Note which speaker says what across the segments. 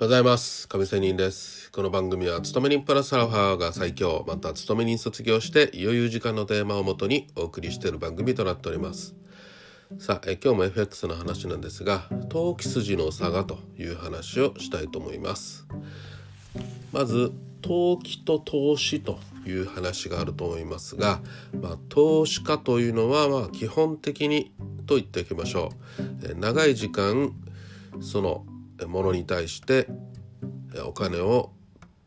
Speaker 1: ございます。上仙人です。この番組は勤め人プラスアルファが最強また勤め人卒業して余裕時間のテーマをもとにお送りしている番組となっております。さあえ今日も FX の話なんですが投機筋の差がという話をしたいと思います。まず投機と投資という話があると思いますが、まあ、投資家というのはまあ基本的にと言っておきましょう。長い時間そのものに対してお金を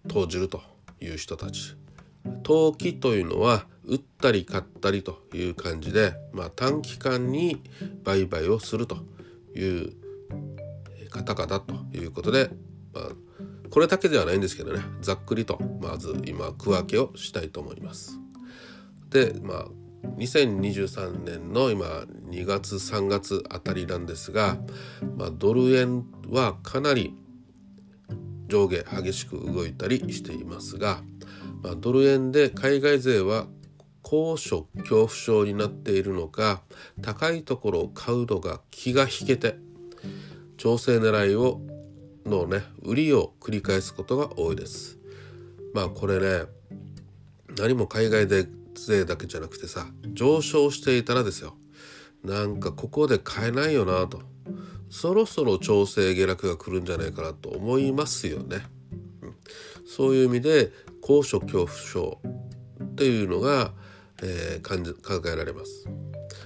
Speaker 1: 投じるという人たち投機というのは売ったり買ったりという感じで、まあ、短期間に売買をするという方々ということで、まあ、これだけではないんですけどねざっくりとまず今区分けをしたいと思います。でまあ2023年の今2月3月あたりなんですが、まあ、ドル円はかなり上下激しく動いたりしていますが、まあ、ドル円で海外勢は高所恐怖症になっているのか高いところを買うのが気が引けて調整狙いをのね売りを繰り返すことが多いです。まあこれね何も海外で税だけじゃなくてさ上昇していたらですよなんかここで買えないよなとそろそろ調整下落が来るんじゃないかなと思いますよね。うん、そういう意味で高所恐怖症っていうのが、えー、感じ考えられます。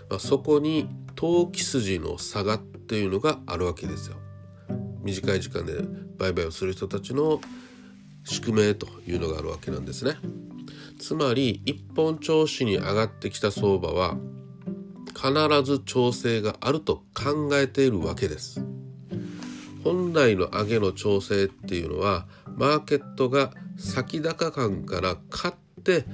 Speaker 1: まあ、そこに投機筋の差がっていうのがあるわけですよ。短い時間で売買をする人たちの宿命というのがあるわけなんですね。つまり一本調子に上がってきた相場は必ず調整があると考えているわけです。本来の上げの調整っていうのはマーケットが先高感から買って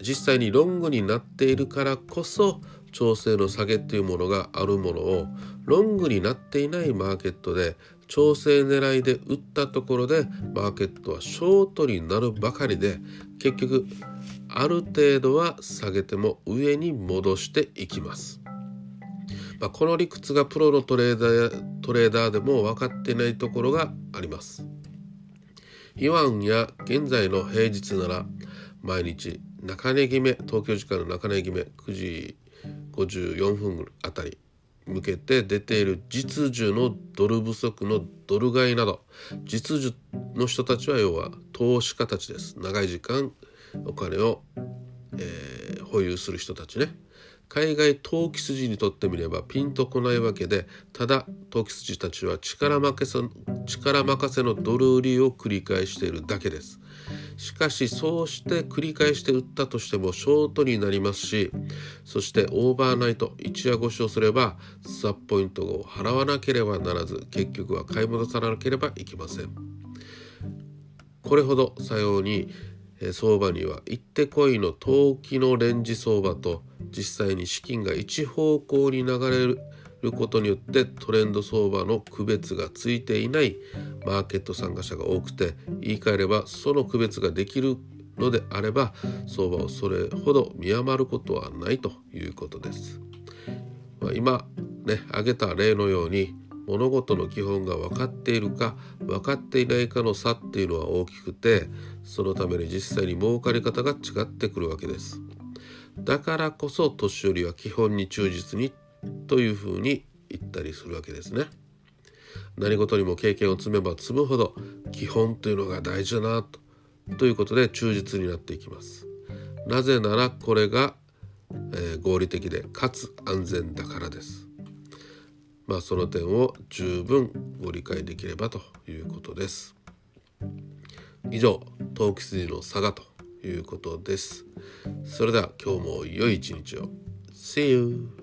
Speaker 1: 実際にロングになっているからこそ調整の下げっていうものがあるものをロングになっていないマーケットで調整狙いで売ったところでマーケットはショートになるばかりで結局ある程度は下げても上に戻していきます。まあ、この理屈がプロのトレーダートレーダーでも分かってないところがあります。イワンや現在の平日なら毎日中値決め東京時間の中値決め9時54分あたり向けて出ている実需のドル不足のドル買いなど実需の人たちは要は投資家たちです。長い時間お金を、えー、保有する人たちね。海外投機筋にとってみればピンとこないわけでただ投機筋たちは力任せ力任せのドル売りを繰り返しているだけです。しかしそうして繰り返して売ったとしてもショートになりますしそしてオーバーナイト一夜越しをすればスワップポイントを払わなければならず結局は買い戻さなければいけません。これほどさように相場には一手こいの投機のレンジ相場と実際に資金が一方向に流れることによってトレンド相場の区別がついていないマーケット参加者が多くて言い換えればその区別ができるのであれば相場をそれほど見余ることはないということです。まあ、今ね挙げた例のように物事の基本が分かっているか分かっていないかの差っていうのは大きくてそのために実際に儲かり方が違ってくるわけですだからこそ年寄りは基本に忠実にというふうに言ったりするわけですね何事にも経験を積めば積むほど基本というのが大事だなとということで忠実になっていきますなぜならこれが、えー、合理的でかつ安全だからですまあ、その点を十分ご理解できればということです。以上、投機筋の差がということです。それでは今日も良い一日を。See you!